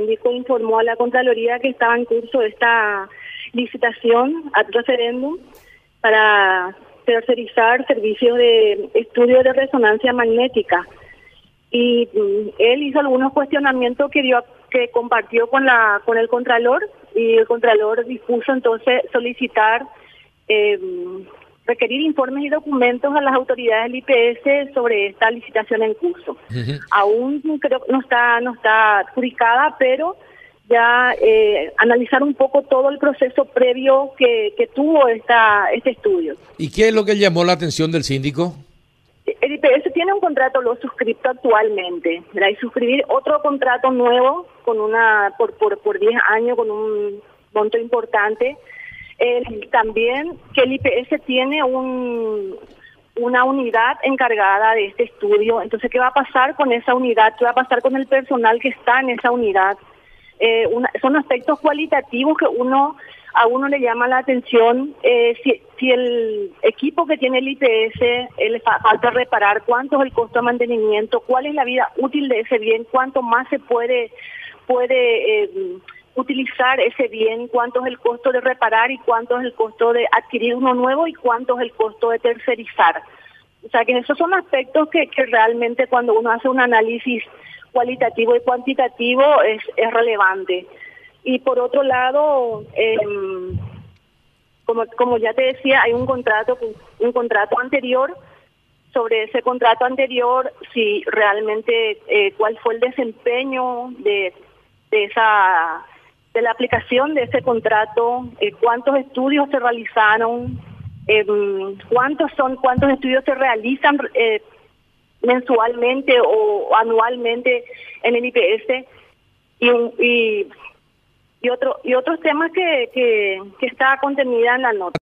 síndico informó a la Contraloría que estaba en curso esta licitación ad referéndum para tercerizar servicios de estudio de resonancia magnética. Y mm, él hizo algunos cuestionamientos que dio que compartió con la con el contralor y el contralor dispuso entonces solicitar eh, requerir informes y documentos a las autoridades del IPS sobre esta licitación en curso. Aún creo no está no está adjudicada, pero ya eh, analizar un poco todo el proceso previo que, que tuvo esta este estudio. ¿Y qué es lo que llamó la atención del síndico? El IPS tiene un contrato lo suscrito actualmente, ¿verdad? y suscribir otro contrato nuevo con una por por por 10 años con un monto importante eh, también que el IPS tiene un, una unidad encargada de este estudio. Entonces, ¿qué va a pasar con esa unidad? ¿Qué va a pasar con el personal que está en esa unidad? Eh, son aspectos cualitativos que uno a uno le llama la atención eh, si, el equipo que tiene el IPS le falta reparar, cuánto es el costo de mantenimiento, cuál es la vida útil de ese bien, cuánto más se puede utilizar ese bien, cuánto es el costo de reparar y cuánto es el costo de adquirir uno nuevo y cuánto es el costo de tercerizar. O sea que esos son aspectos que, que realmente cuando uno hace un análisis cualitativo y cuantitativo es, es relevante. Y por otro lado, eh, como, como ya te decía, hay un contrato, un contrato anterior sobre ese contrato anterior, si realmente eh, cuál fue el desempeño de, de esa de la aplicación de ese contrato, eh, cuántos estudios se realizaron, eh, cuántos son, cuántos estudios se realizan eh, mensualmente o anualmente en el IPS y, y, y y otros temas que, que está contenida en la nota.